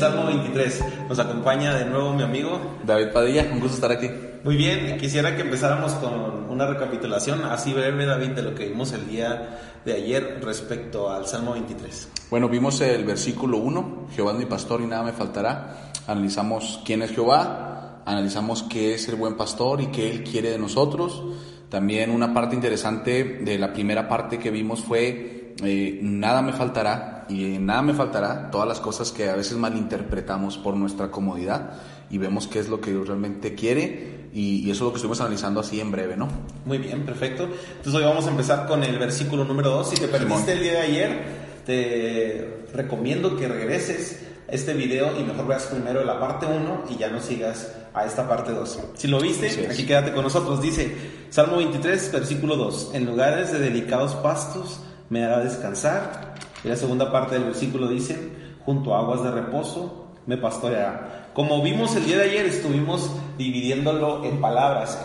Salmo 23. Nos acompaña de nuevo mi amigo David Padilla, un gusto estar aquí. Muy bien, quisiera que empezáramos con una recapitulación así breve, David, de lo que vimos el día de ayer respecto al Salmo 23. Bueno, vimos el versículo 1, Jehová es mi pastor y nada me faltará. Analizamos quién es Jehová, analizamos qué es el buen pastor y qué él quiere de nosotros. También una parte interesante de la primera parte que vimos fue eh, nada me faltará y nada me faltará, todas las cosas que a veces malinterpretamos por nuestra comodidad y vemos qué es lo que Dios realmente quiere y, y eso es lo que estuvimos analizando así en breve, ¿no? Muy bien, perfecto. Entonces hoy vamos a empezar con el versículo número 2. Si te perdiste el día de ayer, te recomiendo que regreses a este video y mejor veas primero la parte 1 y ya no sigas a esta parte 2. Si lo viste, aquí quédate con nosotros. Dice Salmo 23, versículo 2. En lugares de delicados pastos me hará descansar. Y la segunda parte del versículo dice, junto a aguas de reposo me pastoreará. Como vimos el día de ayer, estuvimos dividiéndolo en palabras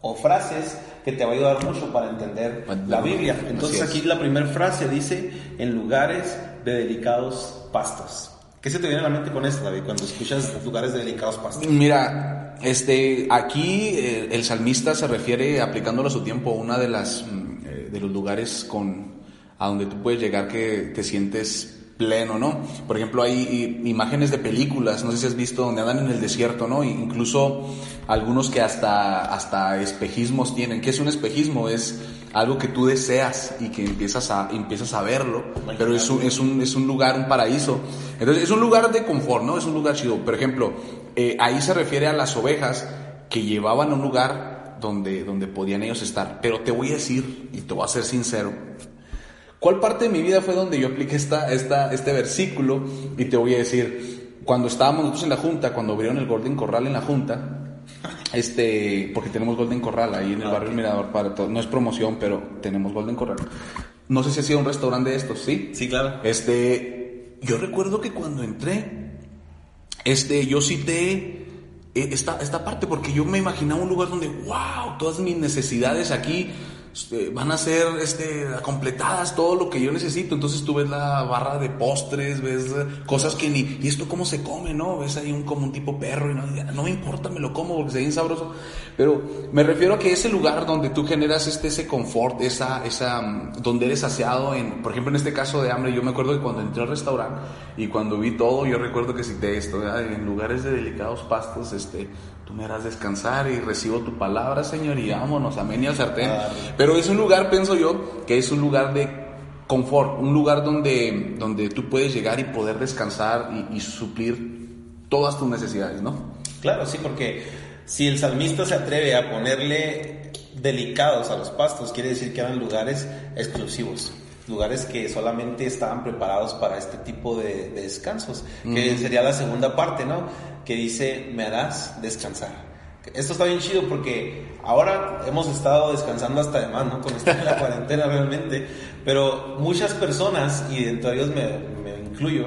o frases que te va a ayudar mucho para entender la Biblia. Entonces aquí la primera frase dice, en lugares de delicados pastos. ¿Qué se te viene a la mente con esto, David, cuando escuchas lugares de delicados pastos? Mira, este, aquí eh, el salmista se refiere, aplicándolo a su tiempo, a una de las mm, eh, de los lugares con a donde tú puedes llegar que te sientes pleno, ¿no? Por ejemplo, hay imágenes de películas, no sé si has visto, donde andan en el desierto, ¿no? Incluso algunos que hasta, hasta espejismos tienen. ¿Qué es un espejismo? Es algo que tú deseas y que empiezas a, empiezas a verlo, pero es un, es, un, es un lugar, un paraíso. Entonces, es un lugar de confort, ¿no? Es un lugar chido. Por ejemplo, eh, ahí se refiere a las ovejas que llevaban a un lugar donde, donde podían ellos estar. Pero te voy a decir, y te voy a ser sincero, ¿Cuál parte de mi vida fue donde yo apliqué esta, esta, este versículo? Y te voy a decir, cuando estábamos nosotros en la junta, cuando abrieron el Golden Corral en la junta, este, porque tenemos Golden Corral ahí en el barrio El Mirador para todo, no es promoción, pero tenemos Golden Corral. No sé si ha sido un restaurante de estos, ¿sí? Sí, claro. Este, yo recuerdo que cuando entré, este, yo cité eh, esta, esta parte porque yo me imaginaba un lugar donde, wow, todas mis necesidades aquí van a ser este, completadas, todo lo que yo necesito. Entonces tú ves la barra de postres, ves cosas que ni, ¿y esto cómo se come, no? Ves ahí un, como un tipo perro y no, no me importa, me lo como porque ve bien sabroso. Pero me refiero a que ese lugar donde tú generas este, ese confort, esa, esa, mm, donde eres saciado en, por ejemplo, en este caso de hambre, yo me acuerdo que cuando entré al restaurante y cuando vi todo, yo recuerdo que cité esto, en lugares de delicados pastos, este, tú me harás descansar y recibo tu palabra, Señor, y vámonos, amén y al sartén. Pero es un lugar, pienso yo, que es un lugar de confort, un lugar donde, donde tú puedes llegar y poder descansar y suplir todas tus necesidades, ¿no? Claro, sí, porque si el salmista se atreve a ponerle delicados a los pastos, quiere decir que eran lugares exclusivos, lugares que solamente estaban preparados para este tipo de, de descansos, que sería la segunda parte, ¿no? Que dice, me harás descansar. Esto está bien chido porque ahora hemos estado descansando hasta de más, ¿no? Con esta la cuarentena realmente, pero muchas personas, y dentro de ellos me, me incluyo,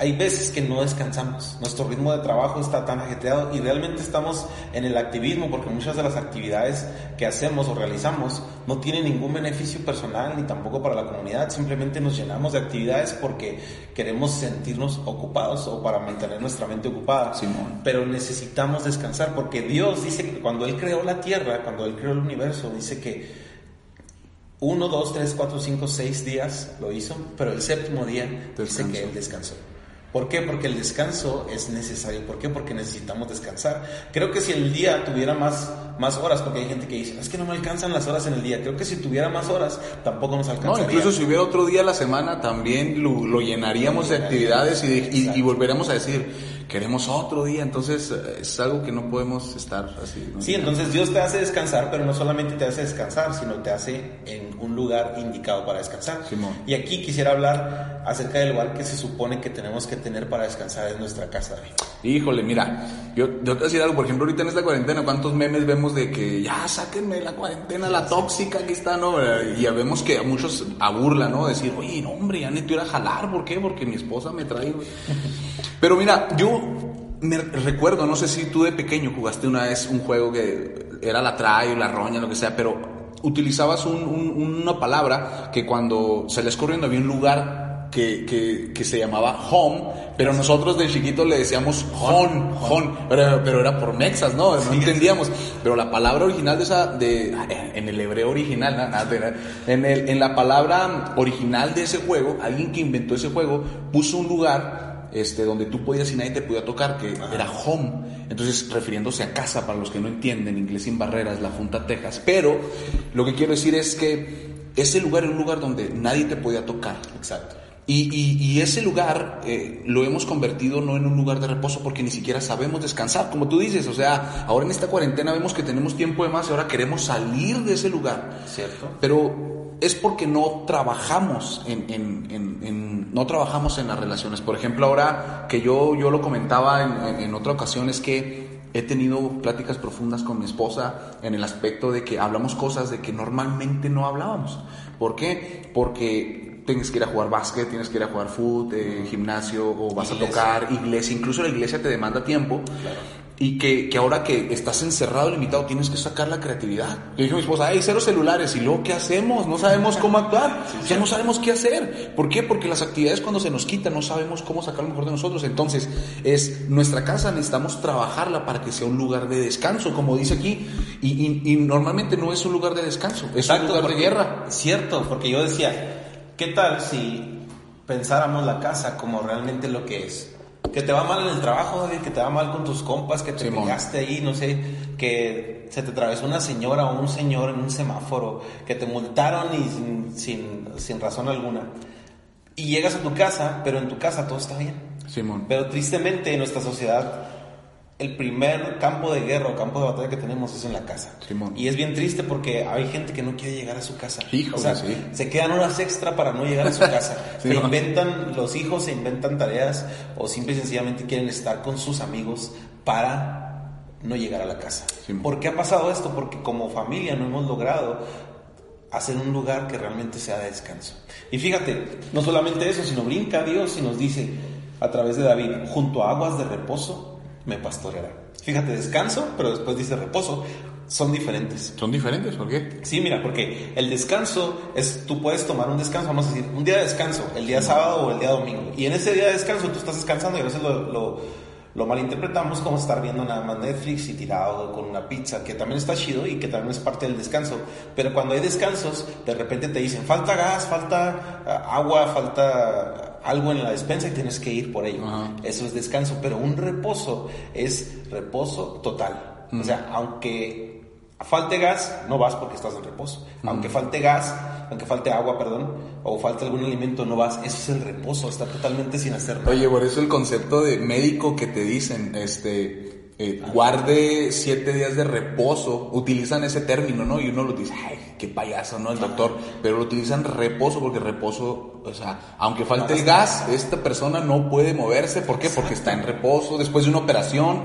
hay veces que no descansamos. Nuestro ritmo de trabajo está tan ajetreado y realmente estamos en el activismo porque muchas de las actividades que hacemos o realizamos no tienen ningún beneficio personal ni tampoco para la comunidad. Simplemente nos llenamos de actividades porque queremos sentirnos ocupados o para mantener nuestra mente ocupada. Simón. Pero necesitamos descansar porque Dios dice que cuando Él creó la tierra, cuando Él creó el universo, dice que uno, dos, tres, cuatro, cinco, seis días lo hizo, pero el séptimo día dice Descansó. que Él descansó. ¿Por qué? Porque el descanso es necesario. ¿Por qué? Porque necesitamos descansar. Creo que si el día tuviera más, más horas, porque hay gente que dice, es que no me alcanzan las horas en el día. Creo que si tuviera más horas, tampoco nos alcanzaría. No, incluso si hubiera otro día a la semana, también lo, llenaríamos de actividades y, y, volveremos a decir, queremos otro día, entonces eh, es algo que no podemos estar así. Sí, entonces Dios te hace descansar, pero no solamente te hace descansar, sino te hace en un lugar indicado para descansar. Y aquí quisiera hablar acerca del lugar que se supone que tenemos que tener para descansar en nuestra casa. Híjole, mira, yo, yo te voy a decir algo, por ejemplo, ahorita en esta cuarentena, ¿cuántos memes vemos de que ya sáquenme la cuarentena, la tóxica, aquí está, ¿no? Y ya vemos que a muchos aburla, ¿no? Decir, oye, no, hombre, ya necesito ir a jalar, ¿por qué? Porque mi esposa me trae, Pero mira, yo me recuerdo, no sé si tú de pequeño jugaste una vez un juego que era la trae, la roña, lo que sea, pero utilizabas una palabra que cuando salías corriendo había un lugar que, que, que, se llamaba home, pero nosotros de chiquito le decíamos hon, hon, pero, pero, era por mexas, ¿no? No entendíamos. Pero la palabra original de esa, de, en el hebreo original, nada, en, el, en la palabra original de ese juego, alguien que inventó ese juego puso un lugar este, donde tú podías y nadie te podía tocar, que era home. Entonces, refiriéndose a casa, para los que no entienden, inglés sin barreras, la Junta Texas. Pero lo que quiero decir es que ese lugar era un lugar donde nadie te podía tocar. Exacto. Y, y, ese lugar eh, lo hemos convertido no en un lugar de reposo porque ni siquiera sabemos descansar, como tú dices. O sea, ahora en esta cuarentena vemos que tenemos tiempo de más y ahora queremos salir de ese lugar. Cierto. Pero es porque no trabajamos en, en, no trabajamos en las relaciones. Por ejemplo, ahora que yo, yo lo comentaba en, otra ocasión, es que he tenido pláticas profundas con mi esposa en el aspecto de que hablamos cosas de que normalmente no hablábamos. ¿Por qué? Porque tienes que ir a jugar básquet, tienes que ir a jugar fútbol, eh, gimnasio, o vas a tocar, iglesia, incluso la iglesia te demanda tiempo. Claro y que, que, ahora que estás encerrado, limitado, tienes que sacar la creatividad. Yo dije a mi esposa, hay cero celulares, y luego, ¿qué hacemos? No sabemos cómo actuar, ya no sabemos qué hacer. ¿Por qué? Porque las actividades cuando se nos quitan no sabemos cómo sacar lo mejor de nosotros. Entonces, es nuestra casa, necesitamos trabajarla para que sea un lugar de descanso, como dice aquí, y, y, normalmente no es un lugar de descanso, es un lugar de guerra. Cierto, porque yo decía, ¿qué tal si pensáramos la casa como realmente lo que es? Que te va mal en el trabajo, que te va mal con tus compas, que te pegaste ahí, no sé, que se te atravesó una señora o un señor en un semáforo, que te multaron y sin, sin, razón alguna. Y llegas a tu casa, pero en tu casa todo está bien. Simón. Pero tristemente en nuestra sociedad el primer campo de guerra o campo de batalla que tenemos es en la casa. Y es bien triste porque hay gente que no quiere llegar a su casa. o sea, se quedan horas extra para no llegar a su casa. se inventan, los hijos se inventan tareas o simple y sencillamente quieren estar con sus amigos para no llegar a la casa. ¿Por qué ha pasado esto? Porque como familia no hemos logrado hacer un lugar que realmente sea de descanso. Y fíjate, no solamente eso, sino brinca Dios y nos dice a través de David, junto a aguas de reposo me pastoreará. Fíjate, descanso, pero después dice reposo. Son diferentes. ¿Son diferentes? ¿Por qué? Sí, mira, porque el descanso es, tú puedes tomar un descanso, vamos a decir, un día de descanso, el día sábado o el día domingo. Y en ese día de descanso tú estás descansando y a veces lo, lo, lo malinterpretamos como estar viendo nada más Netflix y tirado con una pizza, que también está chido y que también es parte del descanso. Pero cuando hay descansos, de repente te dicen, falta gas, falta ah, agua, falta algo en la despensa y tienes que ir por ello. Eso es descanso, pero un reposo es reposo total. O sea, aunque falte gas, no vas porque estás en reposo. Aunque falte gas, aunque falte agua, perdón, o falte algún alimento, no vas. Eso es el reposo, está totalmente sin hacer nada. Oye, por eso el concepto de médico que te dicen, este eh, guarde siete días de reposo, utilizan ese término, ¿no? Y uno lo dice, ay, qué payaso, ¿no? El doctor, pero lo utilizan reposo porque reposo, o sea, aunque falte el gas, esta persona no puede moverse, ¿por qué? Porque está en reposo después de una operación.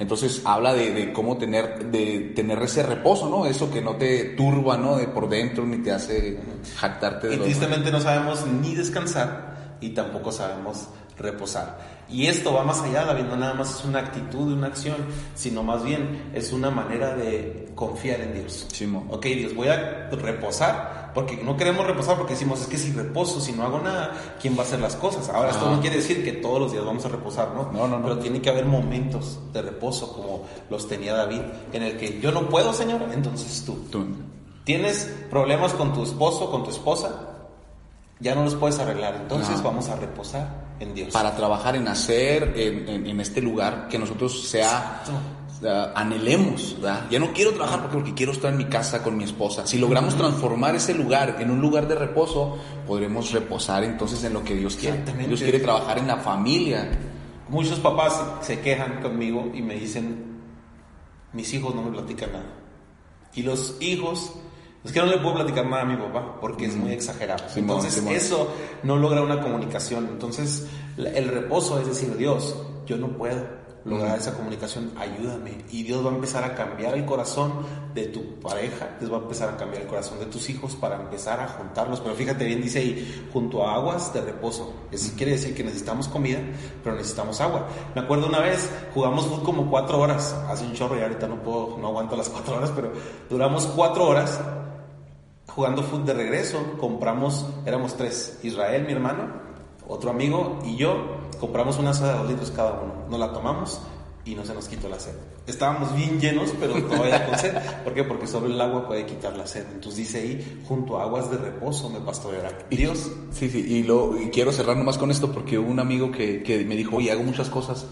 Entonces habla de, cómo tener, de tener ese reposo, ¿no? Eso que no te turba, ¿no? De por dentro ni te hace jactarte de Y tristemente no sabemos ni descansar y tampoco sabemos reposar. Y esto va más allá, David, no nada más es una actitud, una acción, sino más bien es una manera de confiar en Dios. Ok, Dios, voy a reposar, porque no queremos reposar porque decimos, es que si reposo, si no hago nada, ¿quién va a hacer las cosas? Ahora, esto no quiere decir que todos los días vamos a reposar, ¿no? No, no, no. Pero tiene que haber momentos de reposo como los tenía David, en el que yo no puedo, Señor, entonces tú. Tú. ¿Tienes problemas con tu esposo, con tu esposa? Ya no los puedes arreglar, entonces vamos a reposar en Dios. Para trabajar en hacer en, en, este lugar que nosotros sea anhelemos, ¿verdad? Ya no quiero trabajar porque, porque quiero estar en mi casa con mi esposa. Si logramos transformar ese lugar en un lugar de reposo, podremos reposar entonces en lo que Dios quiere. Dios quiere trabajar en la familia. Muchos papás se quejan conmigo y me dicen, mis hijos no me platican nada. Y los hijos, es que no le puedo platicar nada a mi papá porque es muy exagerado. Entonces eso no logra una comunicación. Entonces el reposo es decir, Dios, yo no puedo lograr esa comunicación, ayúdame. Y Dios va a empezar a cambiar el corazón de tu pareja, Dios va a empezar a cambiar el corazón de tus hijos para empezar a juntarlos. Pero fíjate bien, dice ahí, junto a aguas de reposo. Eso quiere decir que necesitamos comida, pero necesitamos agua. Me acuerdo una vez, jugamos fútbol como cuatro horas, hace un chorro y ahorita no puedo, no aguanto las cuatro horas, pero duramos cuatro horas jugando fútbol de regreso. Compramos, éramos tres, Israel, mi hermano, otro amigo y yo compramos una soda de dos litros cada uno. Nos la tomamos y no se nos quitó la sed. Estábamos bien llenos, pero todavía con sed. ¿Por qué? Porque sobre el agua puede quitar la sed. Entonces dice ahí, junto a aguas de reposo me pastoreará. Dios. Sí, sí, y, lo, y quiero cerrar nomás con esto porque hubo un amigo que, que me dijo, oye, hago muchas cosas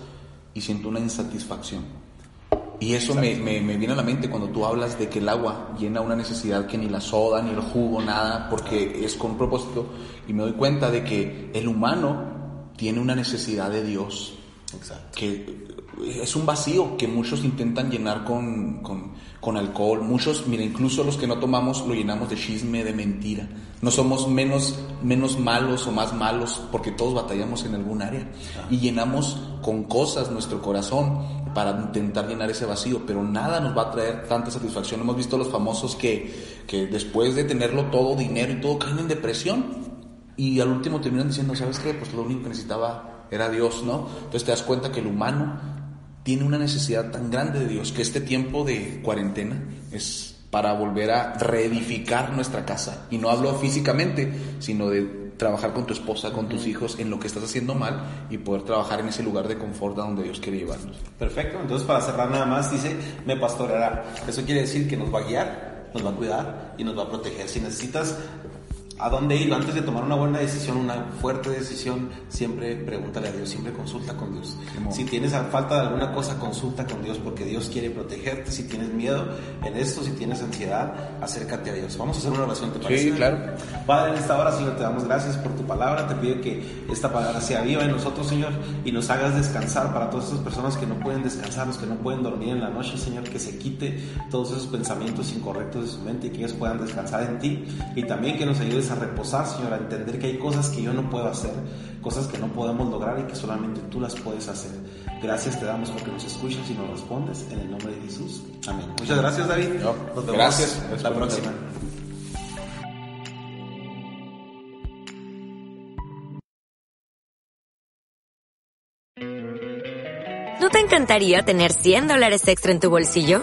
y siento una insatisfacción. Y eso me, me, me, viene a la mente cuando tú hablas de que el agua llena una necesidad que ni la soda, ni el jugo, nada, porque es con propósito. Y me doy cuenta de que el humano tiene una necesidad de Dios. Que es un vacío que muchos intentan llenar con, con, con, alcohol. Muchos, mira, incluso los que no tomamos lo llenamos de chisme, de mentira. No somos menos, menos malos o más malos porque todos batallamos en algún área. Y llenamos con cosas nuestro corazón para intentar llenar ese vacío, pero nada nos va a traer tanta satisfacción. Hemos visto los famosos que, que después de tenerlo todo, dinero y todo, caen en depresión y al último terminan diciendo, ¿sabes qué? Pues lo único que necesitaba era Dios, ¿no? Entonces te das cuenta que el humano tiene una necesidad tan grande de Dios que este tiempo de cuarentena es para volver a reedificar nuestra casa. Y no hablo físicamente, sino de trabajar con tu esposa, con tus hijos en lo que estás haciendo mal y poder trabajar en ese lugar de confort a donde Dios quiere llevarnos. Perfecto, entonces para cerrar nada más dice, me pastoreará. Eso quiere decir que nos va a guiar, nos va a cuidar y nos va a proteger. Si necesitas a dónde ir antes de tomar una buena decisión, una fuerte decisión, siempre pregúntale a Dios, siempre consulta con Dios. Si tienes falta de alguna cosa, consulta con Dios porque Dios quiere protegerte. Si tienes miedo en esto, si tienes ansiedad, acércate a Dios. Vamos a hacer una oración, ¿te parece? Sí, claro. Padre, en esta hora, Señor, te damos gracias por tu palabra. Te pido que esta palabra sea viva en nosotros, Señor, y nos hagas descansar para todas esas personas que no pueden descansar, los que no pueden dormir en la noche, Señor, que se quite todos esos pensamientos incorrectos de su mente y que ellos puedan descansar en ti. Y también que nos ayudes a reposar, Señor, a entender que hay cosas que yo no puedo hacer, cosas que no podemos lograr y que solamente tú las puedes hacer. Gracias te damos porque nos escuchas y nos respondes en el nombre de Jesús. Amén. Muchas gracias, David. nos vemos gracias. La próxima. ¿No te encantaría tener 100 dólares extra en tu bolsillo?